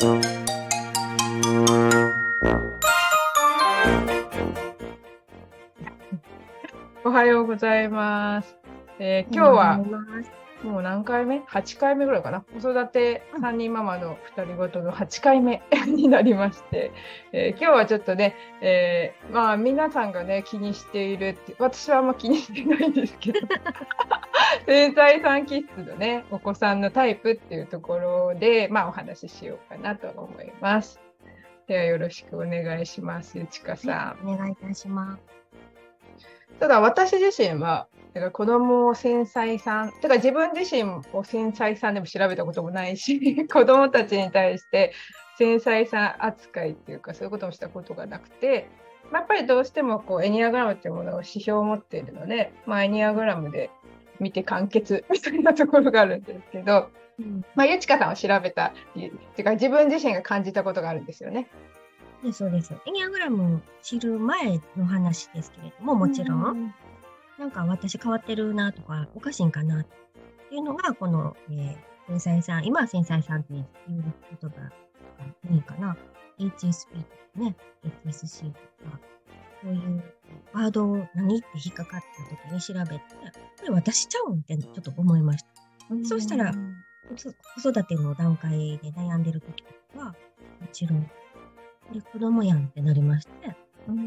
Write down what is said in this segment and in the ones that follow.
おはようございます。えー今日はもう何回目 ?8 回目ぐらいかな。子育て3人ママの2人ごとの8回目 になりまして、えー今日はちょっとね、えーまあ皆さんがね、気にしているって、私はあんま気にしてないんですけど、天才さん気質のね、お子さんのタイプっていうところで、まあお話ししようかなと思います。ではよろしくお願いします、ちかさん。お願いいたします。ただ私自身は、だから子供を繊細さん、てか自分自身を繊細さんでも調べたこともないし、子供たちに対して繊細さん扱いっていうか、そういうこともしたことがなくて、まあやっぱりどうしてもこうエニアグラムっていうものを指標を持っているので、まあ、エニアグラムで見て完結 みたいなところがあるんですけど、うん、まあ、ゆちかさんを調べたり、てか自分自身が感じたことがあるんですよね。でそうです。エニアグラムを知る前の話ですけれども、もちろん、ん。なんか私変わってるなとか、おかしいんかなっていうのが、この、えー、繊細さん、今は繊細さんっていう言葉がいいかな。HSP とかね、HSC とか、そういうワードを何って引っかかった時に調べて、これ私ちゃうんってちょっと思いました。そうしたら子子育ての段階で悩んでる時は、もちろん、で、子供やんってなりまして、うんうん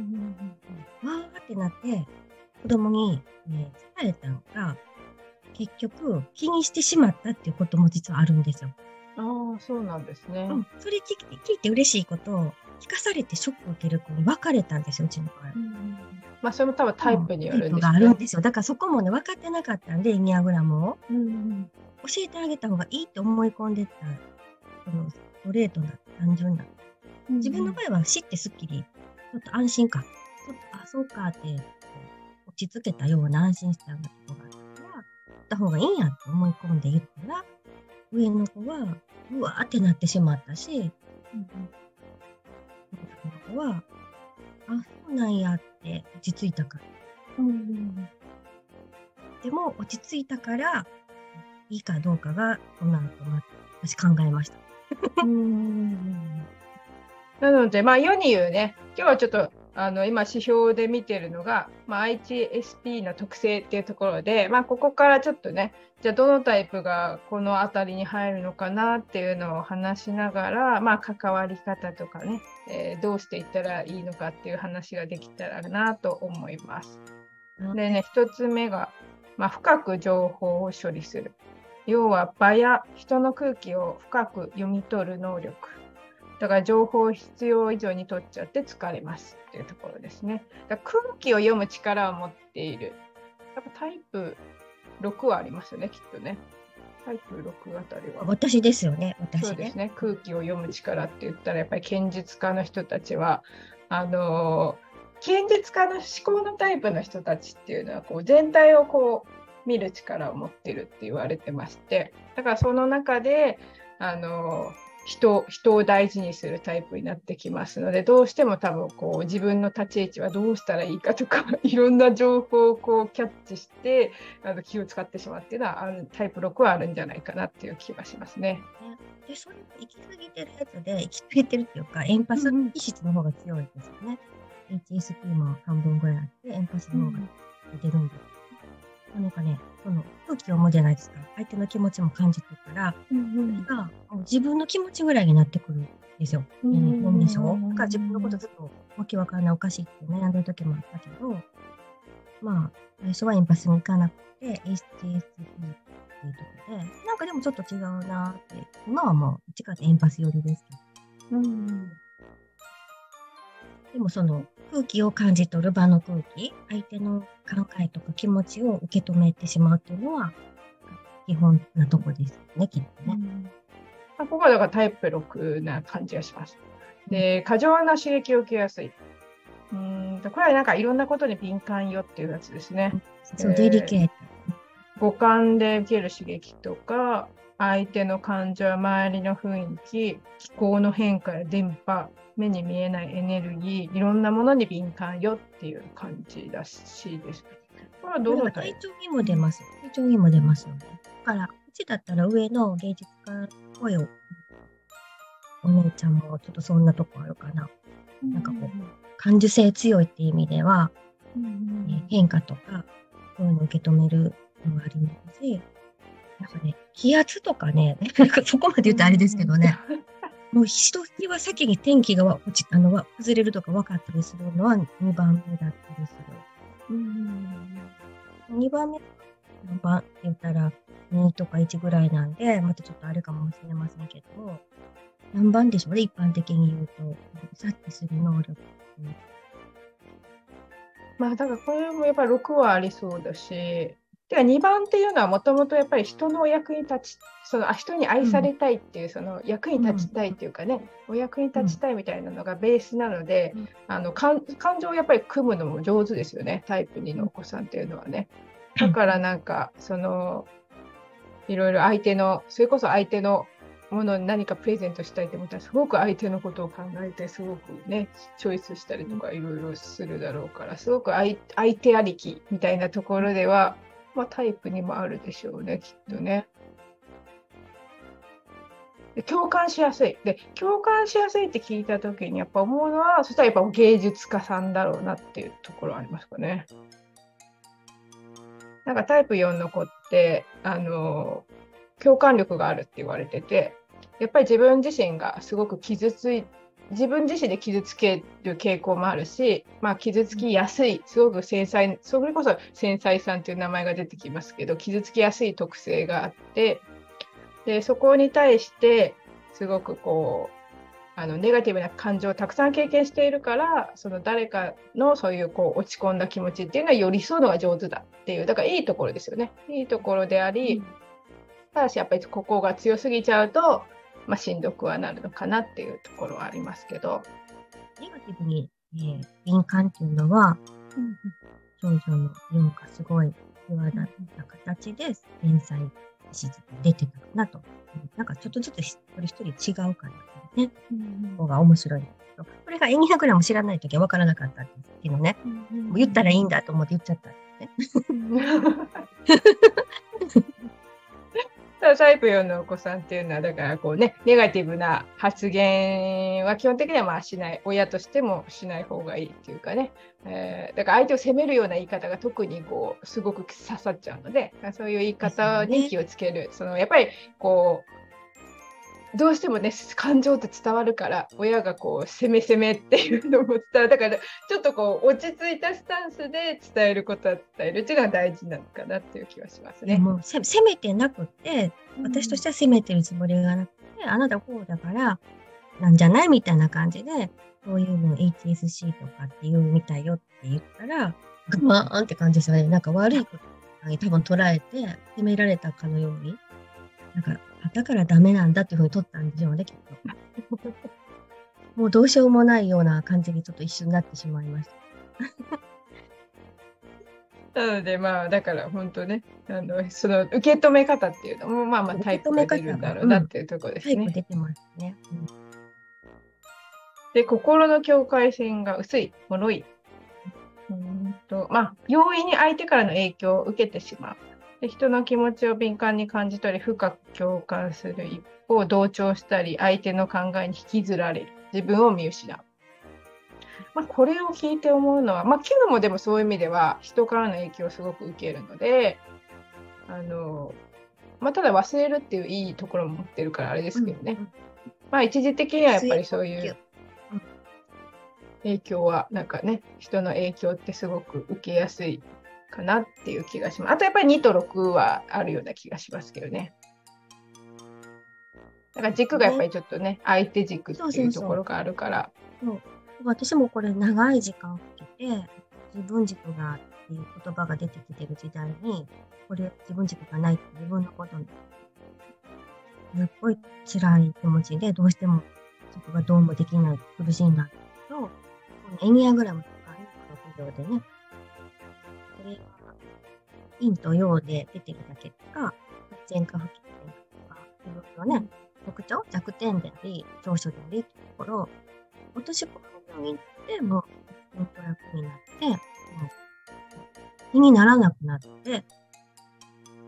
うんわーってなって、子供に、えー伝えたのが、結局、気にしてしまったっていうことも実はあるんですよ。ああ、そうなんですね。うん。それ聞いて聞いて嬉しいことを、聞かされてショックを受ける子に別れたんですよ、うちの子は。まあ、それも多分タイプによるんですタイプがあるんですよ。だからそこもね、分かってなかったんで、エニアグラムを。うん教えてあげた方がいいって思い込んでた、そのストレートな、単純な自分の場合は知ってすっきり、ちょっと安心感、ちょっと、あ、そうかって、落ち着けたような安心したようなとこがあったから、言った方がいいんやって思い込んで言ったら、上の子は、うわーってなってしまったし、下の子は、あ、そうなんやって落ち着いたから。でも、落ち着いたから、いいかどうかが、この後、ま私考えました。なので、まあ、世に言うね、今日はちょっとあの今、指標で見てるのが、まあ、IHSP の特性っていうところで、まあ、ここからちょっとね、じゃあどのタイプがこの辺りに入るのかなっていうのを話しながら、まあ、関わり方とかね、えーどうしていったらいいのかっていう話ができたらなと思います。でね、一つ目が、まあ、深く情報を処理する。要は場や人の空気を深く読み取る能力。だから情報を必要以上に取っちゃって疲れますっていうところですね。だ空気を読む力を持っている。やっぱタイプ6はありますよね、きっとね。タイプ6あたりは。私ですよね、私ねそうです。ね空気を読む力って言ったらやっぱり剣術家の人たちはあの剣術家の思考のタイプの人たちっていうのはこう全体をこう見る力を持ってるって言われてましてだからその中であの人人を大事にするタイプになってきますのでどうしても多分こう自分の立ち位置はどうしたらいいかとかいろんな情報をこうキャッチしてあの気を使ってしまうっていうのはあるタイプ6はあるんじゃないかなっていう気がしますね。で、それも行き過ぎてるやつで、行き過ぎてるっていうか、エンパス気質の方が強いですよね。HSP も半分ぐらいあって、エンパスの方が出るんだ。なんかね、その空気を読むじゃないですか。相手の気持ちも感じてるから、それがもう自分の気持ちぐらいになってくるんですよ。うんうん、でしょうだから自分のことずっとわけわからないおかしいって悩んでる時もあったけど、まあ、最初はエンパスに行かなくて、HSP っていうところで、なんかでもちょっと違うなって、今はもう、一からエンパス寄りですけど、でもその空気を感じ取る場の空気、相手の考えとか気持ちを受け止めてしまうっていうのは、基本なとこですね、きっとね。まあここはだからタイプ6な感じがします。で、過剰な刺激を受けやすい。うーんとこれはなんかいろんなことに敏感よっていうやつですね。そう、デリケート。五感で受ける刺激とか、相手の感情、周りの雰囲気、気候の変化や電波、目に見えないエネルギー、いろんなものに敏感よっていう感じらしいです。これはどのタイ体調にも出ます。体調にも出ますよね。だから、うちだったら上の芸術家の声をお姉ちゃんもちょっとそんなとこあるかな。なんかこう、感受性強いっていう意味では、うんえー変化とか、そういうのを受け止めるのがありますし、なんかね、気圧とかね、そこまで言うとあれですけどね、もう一人は先に天気が落ちあのわ崩れるとか分かったりするのは2番目だったりする。うん2番目何番って言ったら2とか1ぐらいなんで、またちょっとあれかもしれませんけど、何番でしょうね、一般的に言うと。察知する能力。まあだからこれもやっぱり6はありそうだし、では2番っていうのはもともとやっぱり人のお役に立ち、そのあ人に愛されたいっていう、その役に立ちたいっていうかね、お役に立ちたいみたいなのがベースなので、うん。あの感感情をやっぱり組むのも上手ですよね、タイプ2のお子さんっていうのはね。だからなんか、その、いろいろ相手の、それこそ相手のものに何かプレゼントしたいと思ったら、すごく相手のことを考えて、すごくね、チョイスしたりとかいろいろするだろうから、すごく相相手ありきみたいなところでは、まあ、タイプにもあるでしょうね、きっとね。で共感しやすい。で、共感しやすいって聞いたときにやっぱ思うのは、そしたらやっぱ芸術家さんだろうなっていうところありますかね。なんかタイプ4の子って、あの、共感力があるって言われてて、やっぱり自分自身がすごく傷つい自分自身で傷つける傾向もあるし、まあ、傷つきやすい、すごく繊細、それこそ繊細さんという名前が出てきますけど、傷つきやすい特性があって、でそこに対して、すごくこう、あのネガティブな感情をたくさん経験しているから、その誰かのそういうこう落ち込んだ気持ちっていうのは寄り添うのが上手だっていう、だからいいところですよね。いいところであり、ただしやっぱりここが強すぎちゃうと、まあ、しんどくはなるのかなっていうところはありますけど。ネガティブに、えー敏感っていうのは、少女の4がすごい際立った形で連載史実出てたかなと。なんかちょっとずつ一人一人違うからね。ここが面白いこれがエニアグラム知らないときは分からなかったんですけどね。もう言ったらいいんだと思って言っちゃったんですね。ただタイプ4のお子さんっていうのは、だからこうね、ネガティブな発言は基本的にはまあしない、親としてもしない方がいいっていうかね、えーだから相手を責めるような言い方が特にこう、すごく刺さっちゃうので、そういう言い方に気をつける。そのやっぱりこう、どうしてもね、感情って伝わるから、親がこう、攻め攻めっていうのも伝わる。だから、ちょっとこう、落ち着いたスタンスで伝えることは伝えるっていうのが大事なのかなっていう気はしますね。でもせ責めてなくて、私としては責めてるつもりがなくて、あなたこうだから、なんじゃないみたいな感じで、そういうの HSC とかって言うみたいよって言ったら、グマーンって感じですよね。なんか悪いことに多分捉えて、責められたかのように、なんか、あだからダメなんだっていうふうに取ったんでしょうね、きっと。もうどうしようもないような感じにちょっと一瞬なってしまいました。なのでまあだから本当ねあのその受け止め方っていうのもまあまあタイプが出るんだろうなっていうところですね。タイプ出てますね。うんで心の境界線が薄い脆い。うーんとまあ容易に相手からの影響を受けてしまう。で人の気持ちを敏感に感じ取り深く共感する一方同調したり相手の考えに引きずられる。自分を見失う。まあ、これを聞いて思うのは、まあ、キューもでもそういう意味では人からの影響をすごく受けるので、あのまあ、ただ忘れるっていういいところも持ってるからあれですけどね、まあ、一時的にはやっぱりそういううん影響は、なんかね、人の影響ってすごく受けやすいかなっていう気がします。あとやっぱり2と6はあるような気がしますけどね。だから軸がやっぱりちょっとね、相手軸っていうところがあるから。私もこれ長い時間かけて、自分軸がっていう言葉が出てきてる時代に、これ自分軸がないって自分のことに、すっごい辛い気持ちで、どうしてもそこがどうもできない、苦しいんだけど、このエニアグラムとかインのでね、これが陰と陽で出てきた結果、前科不欠点とか、いろいろね、特徴、弱点であり、長所でありっていうところを私、この病院って、もう、本当楽になって、もう、気にならなくなって、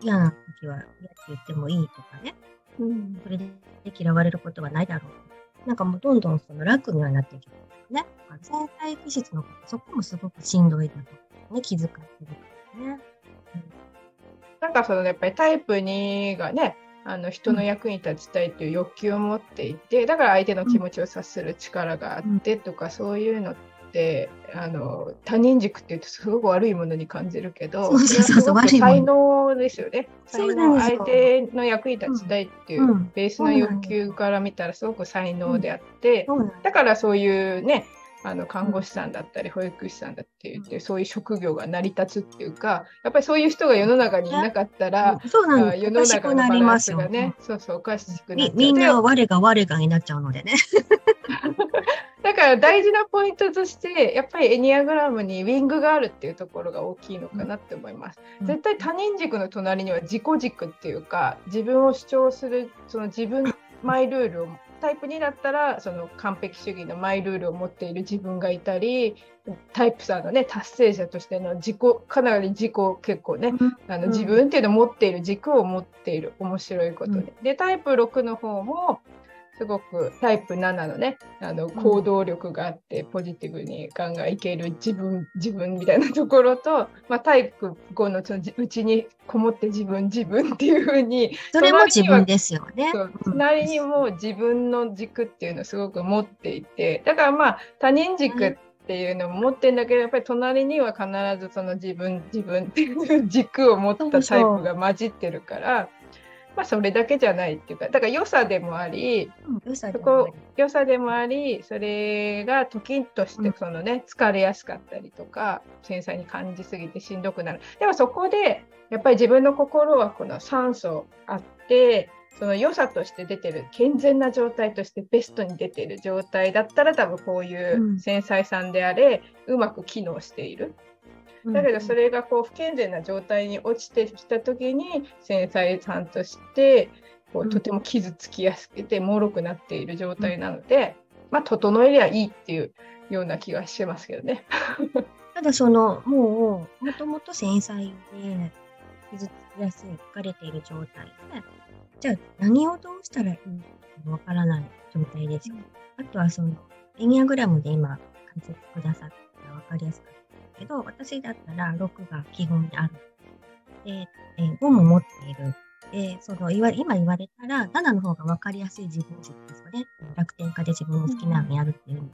嫌な時は嫌って言ってもいいとかね、うんそれで嫌われることはないだろう。なんかもうどんどんその楽にはなってきてね。繊細気質のそこもすごくしんどいだとね、気遣ってるからね。うん、なんかそのやっぱりタイプ2がね、あの人の役に立ちたいという欲求を持っていて、だから相手の気持ちを察する力があってとか、そういうのってあの他人軸っていうとすごく悪いものに感じるけど、才能ですよね。才能相手の役に立ちたいっていうベースの欲求から見たらすごく才能であって、だからそういうねあの看護師さんだったり保育士さんだって言ってそういう職業が成り立つっていうかやっぱりそういう人が世の中にいなかったら、そうなん世の中のバランスがね、そうそうおかしくなっちゃう。みんな我が我がになっちゃうのでね。だから大事なポイントとしてやっぱりエニアグラムにウィングがあるっていうところが大きいのかなって思います。絶対他人軸の隣には自己軸っていうか自分を主張するその自分マイルールをタイプ2だったらその完璧主義のマイルールを持っている自分がいたりタイプ3のね達成者としての自己かなり自己結構ね、うん、あの自分っていうのを持っている軸を持っている面白いことで、うん、でタイプ6の方もすごくタイプ7のねあの行動力があってポジティブにガンガンいける自分自分みたいなところと、まあ、タイプ5のそのうちにこもって自分自分っていうふうにそれも自分ですよね。隣にも自分の軸っていうのをすごく持っていてだからまあ他人軸っていうのも持ってんだけどやっぱり隣には必ずその自分自分っていう軸を持ったタイプが混じってるから。まあ、それだけじゃないっていうかだから良さでもあり、うん、そこ良さでもありそれが時としてそのね、疲れやすかったりとか繊細に感じすぎてしんどくなる。でもそこでやっぱり自分の心はこの酸素あってその良さとして出てる健全な状態としてベストに出てる状態だったら多分こういう繊細さんであれ、うまく機能している。だけどそれがこう不健全な状態に落ちてきた時に繊細さんとしてこうとても傷つきやすくて脆くなっている状態なので、まあ整えりゃいいっていうような気がしてますけどね。ただそのもうもともと繊細で傷つきやすい疲れている状態でじゃあ何をどうしたらいいかわからない状態ですよ。あとはそのエニアグラムで今解説くださったら分かりやすかったけど、私だったら6が基本にある。で、えー、5も持っている。で、その言わ今言われたら、7の方が分かりやすい自分軸ですよね。楽天家で自分の好きなのやるっていうの。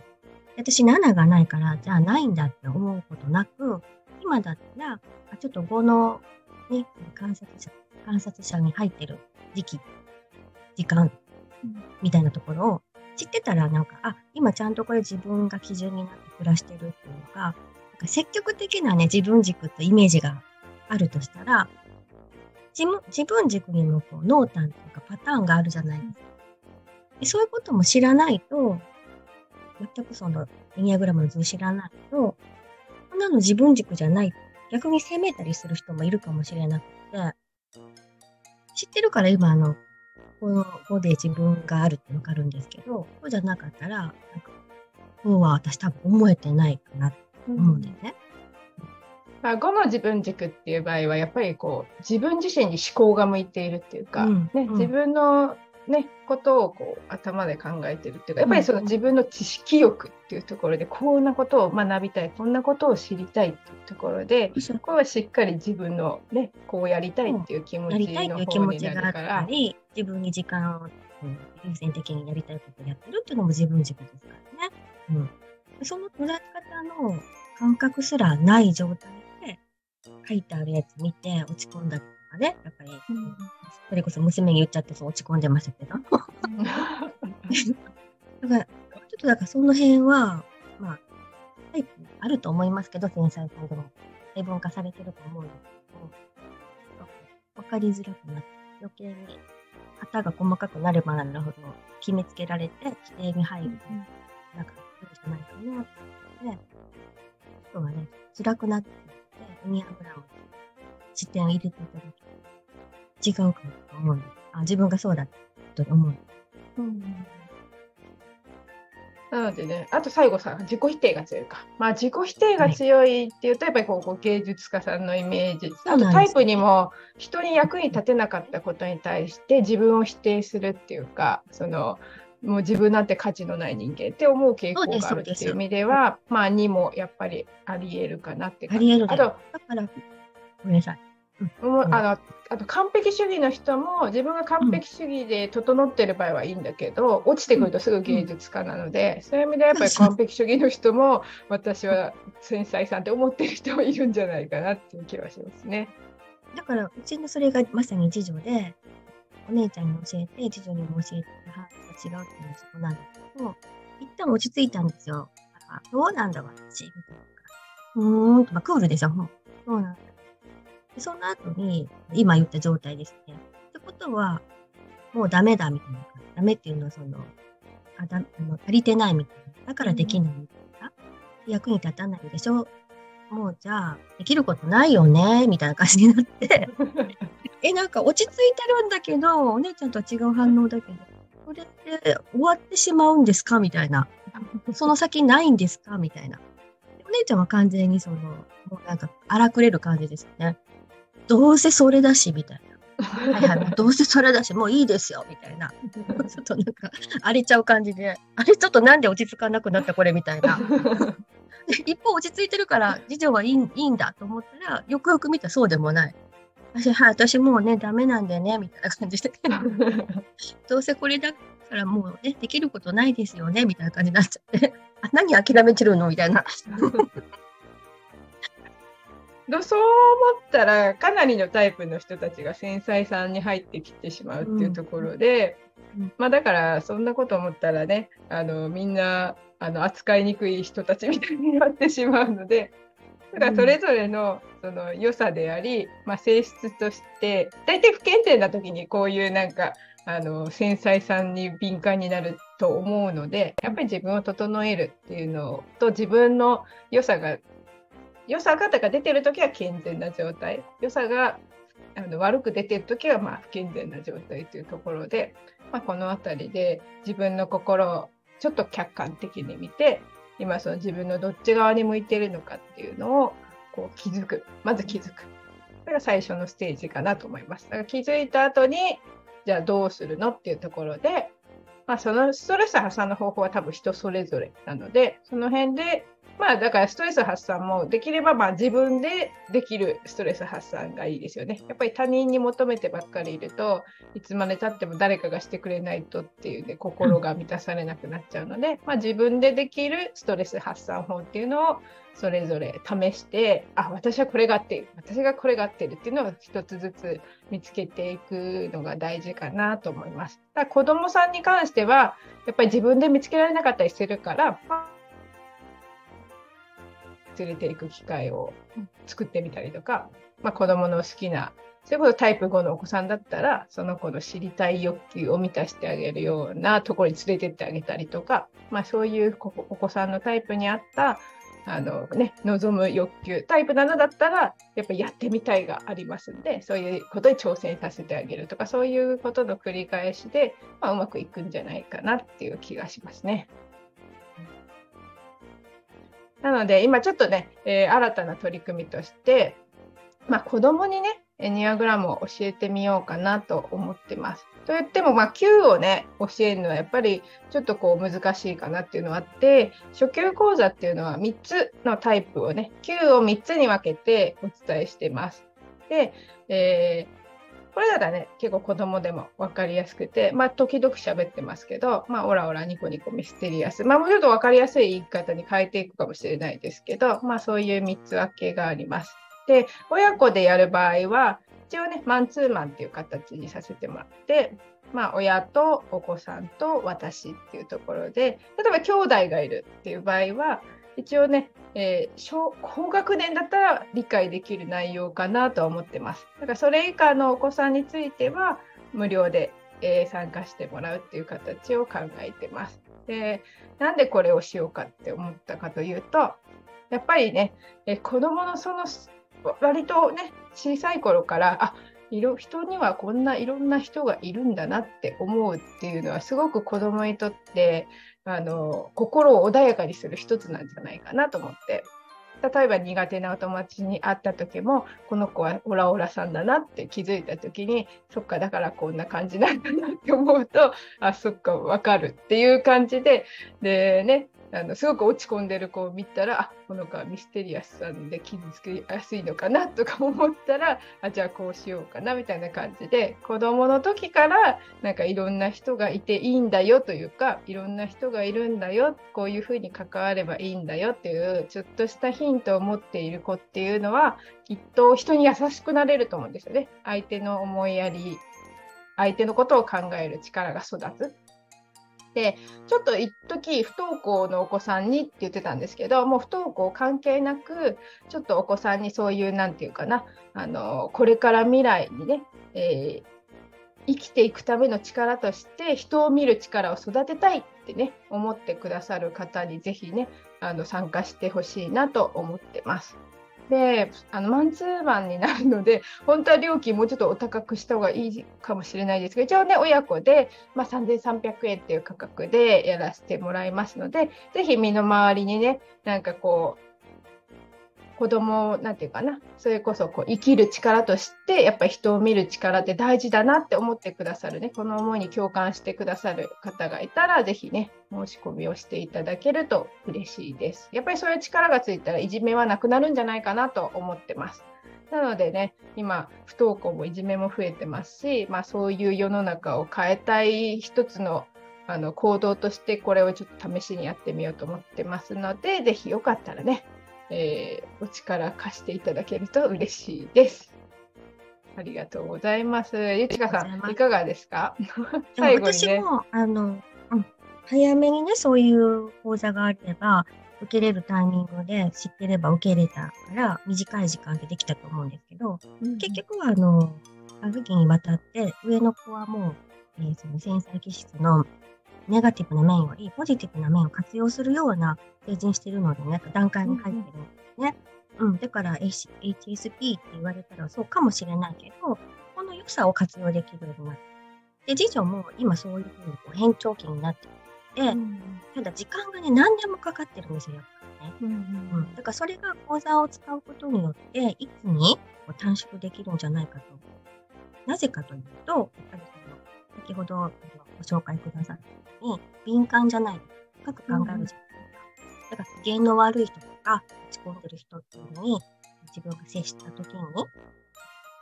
私7がないから、じゃあないんだって思うことなく、今だったら、ちょっと5の、ね、観察者、観察者に入ってる時期、時間、みたいなところを知ってたら、なんか、あ、今ちゃんとこれ自分が基準になって暮らしてるっていうのが、積極的なね、自分軸とイメージがあるとしたら、自分自分軸にもこう濃淡というかパターンがあるじゃないですか。でそういうことも知らないと、全くそのエニアグラムの図を知らないと、こんなの自分軸じゃない。逆に責めたりする人もいるかもしれなくて、知ってるから今あの、この5で自分があるってわかるんですけど、こうじゃなかったら、なんか、こうは私多分思えてないかなってうね。まあ、5の自分軸っていう場合はやっぱりこう自分自身に思考が向いているっていうか、うん、ね、自分の、ね、ことをこう頭で考えてるっていうかやっぱりその自分の知識欲っていうところでこんなことを学びたいこんなことを知りたいっていうところでここはしっかり自分の、ね、こうやりたいっていう気持ちの方になるから。自分に時間を優先的にやりたいことをやってるっていうのも自分軸ですからね。うんその捉え方の感覚すらない状態で書いてあるやつ見て落ち込んだりとかね、やっぱり、うん、それこそ娘に言っちゃってそう落ち込んでましたけど。だから、ちょっとだからその辺は、まあ、タイプあると思いますけど、繊細さんでも細分化されてると思うんですけど、わかりづらくなって、余計に型が細かくなればなるほど決めつけられて、規定に入る。うんなんかじゃないかなって思って、人がね、辛くなっていって、エニアグラム視点を入れていただき、違うかなと思うんです。あ、自分がそうだと思う。うんなのでね、あと最後さ、自己否定が強いか。まあ、自己否定が強いっていうと、やっぱりこう芸術家さんのイメージ。あとタイプにも、人に役に立てなかったことに対して自分を否定するっていうか、その、もう自分なんて価値のない人間って思う傾向があるっていう意味では、まあ、2もやっぱりありえるかなってありえるあと、だから、ごめんなさい。もうあのあと完璧主義の人も自分が完璧主義で整ってる場合はいいんだけど、落ちてくるとすぐ芸術家なので、そういう意味ではやっぱり完璧主義の人も私は繊細さんって思ってる人もいるんじゃないかなっていう気はしますね。だから、うちのそれがまさに次女で、お姉ちゃんに教えて、次女にも教えて、母が違うっていうのはそこなんだけど、一旦落ち着いたんですよ。あどうなんだ、私。みたいな。うーんと、まあ、クールでしょ。そうなんだ。でその後に、今言った状態ですね。ってことは、もうダメだ、みたいな。ダメっていうのは、その、あだあの足りてないみたいな。だからできないみたいな。役に立たないでしょ。もうじゃあ、できることないよね、みたいな感じになって。え、なんか落ち着いてるんだけど、お姉ちゃんとは違う反応だけど、これって終わってしまうんですか？みたいな。その先ないんですか？みたいな。お姉ちゃんは完全にその、もうなんか荒くれる感じですよね。どうせそれだし、みたいな。はいはい、どうせそれだし、もういいですよ、みたいな。ちょっとなんか、荒れちゃう感じで、あれちょっとなんで落ち着かなくなったこれ？みたいな。で 一方落ち着いてるから、次女はいいいいんだと思ったら、よくよく見たらそうでもない。私、はい、私もうね、ダメなんでね、みたいな感じで。どうせこれだからもうね、できることないですよね、みたいな感じになっちゃって。あ、何諦めてるの？みたいな。でそう思ったらかなりのタイプの人たちが繊細さんに入ってきてしまうっていうところで、うんまあだからそんなこと思ったらねあのみんなあの扱いにくい人たちみたいになってしまうのでだからそれぞれのその良さであり、まあ、性質として大体不健全な時にこういうなんかあの繊細さんに敏感になると思うのでやっぱり自分を整えるっていうのと自分の良さが良さがだから出てる時は健全な状態良さがあの悪く出てる時はまあ不健全な状態というところで、まあ、この辺りで自分の心をちょっと客観的に見て今その自分のどっち側に向いてるのかっていうのをこう気づく。まず気づく。それが最初のステージかなと思います。だから気づいた後にじゃあどうするのっていうところで、まあ、そのストレス発散の方法は多分人それぞれなのでその辺でまあだからストレス発散もできればまあ自分でできるストレス発散がいいですよね。やっぱり他人に求めてばっかりいるといつまでたっても誰かがしてくれないとっていうね心が満たされなくなっちゃうので、まあ、自分でできるストレス発散法っていうのをそれぞれ試してあ私はこれが合っている私がこれが合っているっていうのを一つずつ見つけていくのが大事かなと思います。だ子どもさんに関してはやっぱり自分で見つけられなかったりするから、まあ連れていく機会を作ってみたりとか、まあ、子どもの好きなそれこそタイプ5のお子さんだったらその子の知りたい欲求を満たしてあげるようなところに連れてってあげたりとか、まあ、そういうお子さんのタイプに合ったあの、ね、望む欲求タイプ7だったらやっぱりやってみたいがありますんでそういうことに挑戦させてあげるとかそういうことの繰り返しで、まあ、うまくいくんじゃないかなっていう気がしますね。なので今ちょっとね、えー新たな取り組みとして、まあ、子供にねエニアグラムを教えてみようかなと思ってます。といっても、まあ、Q をね教えるのはやっぱりちょっとこう難しいかなっていうのはあって初級講座っていうのは3つのタイプをね Q を3つに分けてお伝えしてます。で、えーこれならね結構子供でも分かりやすくて、まあ、時々喋ってますけど、まあ、オラオラニコニコミステリアス、まあ、もうちょっと分かりやすい言い方に変えていくかもしれないですけど、まあ、そういう3つ分けがあります。で、親子でやる場合は、一応ね、マンツーマンっていう形にさせてもらって、まあ、親とお子さんと私っていうところで、例えば兄弟がいるっていう場合は、一応ね、えー小高学年だったら理解できる内容かなとは思ってます。だからそれ以下のお子さんについては無料で、えー参加してもらうっていう形を考えてます。で、なんでこれをしようかって思ったかというと、やっぱりね、えー子供のその割とね、小さい頃から、あいろ人にはこんないろんな人がいるんだなって思うっていうのはすごく子供にとってあの心を穏やかにする一つなんじゃないかなと思って。例えば苦手なお友達に会った時もこの子はオラオラさんだなって気づいた時にそっかだからこんな感じなんだなって思うとあそっかわかるっていう感じで。でねあのすごく落ち込んでる子を見たらあこの子はミステリアスさんで傷つきやすいのかなとか思ったらあじゃあこうしようかなみたいな感じで子どもの時からなんかいろんな人がいていいんだよというかいろんな人がいるんだよこういうふうに関わればいいんだよっていうちょっとしたヒントを持っている子っていうのはきっと人に優しくなれると思うんですよね。相手の思いやり相手のことを考える力が育つ。でちょっと一時不登校のお子さんにって言ってたんですけどもう不登校関係なくちょっとお子さんにそういう何て言うかなあのこれから未来にね、えー、生きていくための力として人を見る力を育てたいってね思ってくださる方に是非ねあの参加してほしいなと思ってます。であのマンツーマンになるので 本当は料金もうちょっとお高くした方がいいかもしれないですけど一応ね親子で、まあ、3300円っていう価格でやらせてもらいますのでぜひ身の回りにねなんかこう子供なんていうかな。それこそこう生きる力としてやっぱり人を見る力って大事だなって思ってくださるね。この思いに共感してくださる方がいたら是非ね申し込みをしていただけると嬉しいです。やっぱりそういう力がついたらいじめはなくなるんじゃないかなと思ってます。なのでね今不登校もいじめも増えてますし、まあ、そういう世の中を変えたい一つのあの行動としてこれをちょっと試しにやってみようと思ってますので、ぜひよかったらね、えー、お力貸していただけると嬉しいです。ありがとうございます。ゆちかさん、いかがですか？最後に、ね、私も、あの、うん、早めにね、そういう講座があれば、受けれるタイミングで知ってれば受けれたから、短い時間でできたと思うんですけど、うん、結局は、あの、ある期にわたって、上の子はもう、えー、その繊細気質のネガティブな面よりポジティブな面を活用するような成人してるのでね、段階に入ってるんですね。うん、だから HSP って言われたらそうかもしれないけど、この良さを活用できるようになって。で、次女も今そういうふうにこう変調期になっていて、うん、ただ時間がね、何でもかかってるんですよ、やっぱりね。うん、うん、だからそれが講座を使うことによって、一気にこう短縮できるんじゃないかと。なぜかというと、やっぱり先ほどご紹介くださったに敏感じゃない。深く考えるじゃないですか。だから、芸の悪い人とか、落ち込んでる人っていうのに、自分が接した時に、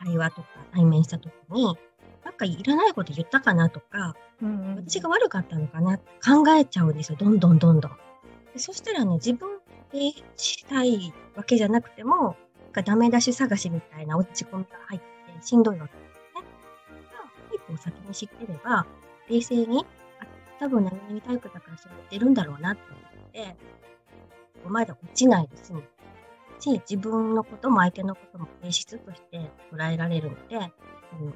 対話とか対面した時に、なんかいらないこと言ったかなとか、うんうん、私が悪かったのかな考えちゃうんですよ。どんどんどんどん。でそしたらね、自分でしたいわけじゃなくても、なんかダメ出し探しみたいな落ち込みが入ってしんどいわけですね。一歩先に知ってれば、冷静に多分何々タイプだからそうやってるんだろうなって思って、まだ落ちないで済むし、自分のことも相手のことも性質として捉えられるので、うん、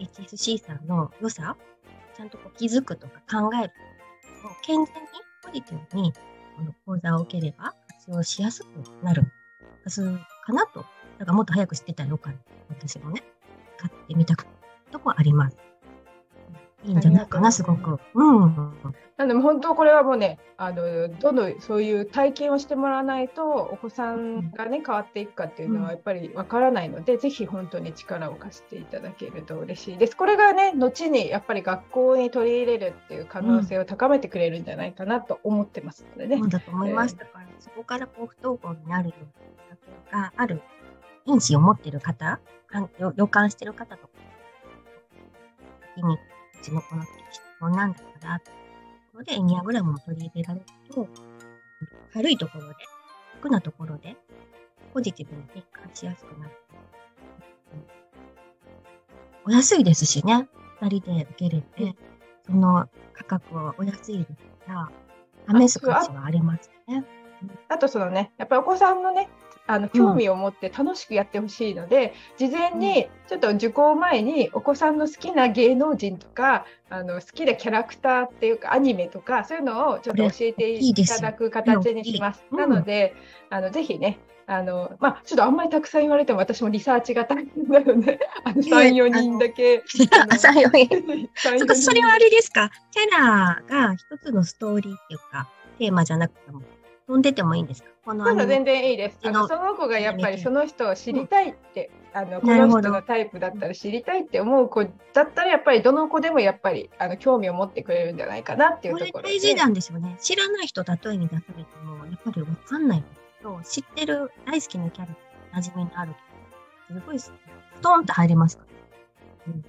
HSC さんの良さ、ちゃんとこう気づくとか考える。もう健全にポジティブにこの講座を受ければ活用しやすくなるはずかなと。だからもっと早く知ってたらよかった。私もね、買ってみたくとこあります。いいんじゃないかな、すごく。うん。なので、本当これはもうね、あのどんどんそういう体験をしてもらわないと、お子さんがね、変わっていくかっていうのはやっぱりわからないので、うん、ぜひ本当に力を貸していただけると嬉しいです。これがね、後にやっぱり学校に取り入れるっていう可能性を高めてくれるんじゃないかなと思ってますのでね。そうだと思います。だから、そこからこう不登校になるようながある、因子を持っている方、予感している方とか、にちの子の質問なんだからところでエニアグラムを取り入れられると、軽いところで、楽なところで、ポジティブに変換しやすくなる。お安いですしね、二人で受けれて、その価格はお安いですから、試す価値はありますね。あとそのね、やっぱりお子さんのね、あの興味を持って楽しくやってほしいので、うん、事前にちょっと受講前にお子さんの好きな芸能人とかあの好きなキャラクターっていうかアニメとかそういうのをちょっと教えていただく形にします。いいなので、あのぜひねあのまあ、ちょっとあんまりたくさん言われても私もリサーチが大変なので、あの3、4人だけ。3、4人。それはあれですか？キャラが一つのストーリーっていうか、テーマじゃなくても飛んでてもいいんですか？このまだ全然いいです。あのその子がやっぱりその人を知りたいって、うん、あのこの人のタイプだったら知りたいって思う子だったらやっぱりどの子でもやっぱりあの興味を持ってくれるんじゃないかなっていうところで。大事なんですよね。知らない人例えに出されてもやっぱりわかんないんですけど、知ってる大好きなキャラ、馴染みのあるすごいストンと入れますか？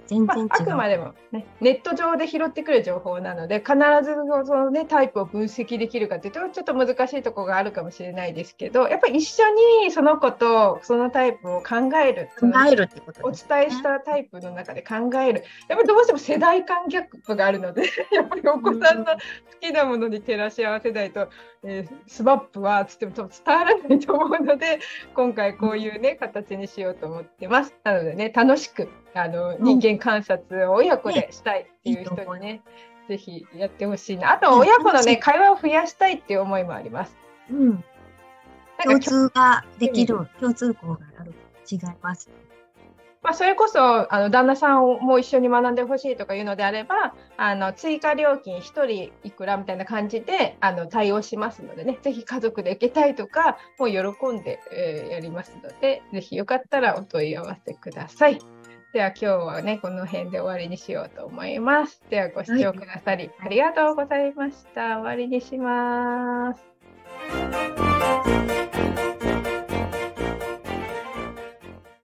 全然、まあ、あくまでも、ね、ネット上で拾ってくる情報なので必ずその、ね、タイプを分析できるかというとちょっと難しいところがあるかもしれないですけどやっぱり一緒にその子とそのタイプを考える考えるってこと、ね、お伝えしたタイプの中で考える。やっぱりどうしても世代間ギャップがあるので やっぱりお子さんの好きなものに照らし合わせないと、えー、 SMAP つっても伝わらないと思うので今回こういうね形にしようと思ってます。なのでね楽しくあの人間観察を親子でしたいっていう人にね、ぜひやってほしいな。あと、親子のね、会話を増やしたいっていう思いもあります。うん。共通ができる、共通項がある。違います。まあ、それこそあの旦那さんも一緒に学んでほしいとかいうのであればあの追加料金1人いくらみたいな感じであの対応しますのでねぜひ家族で受けたいとかもう喜んで、えー、やりますのでぜひよかったらお問い合わせください。では今日はねこの辺で終わりにしようと思います。ではご視聴くださり、ありがとうございました。終わりにします。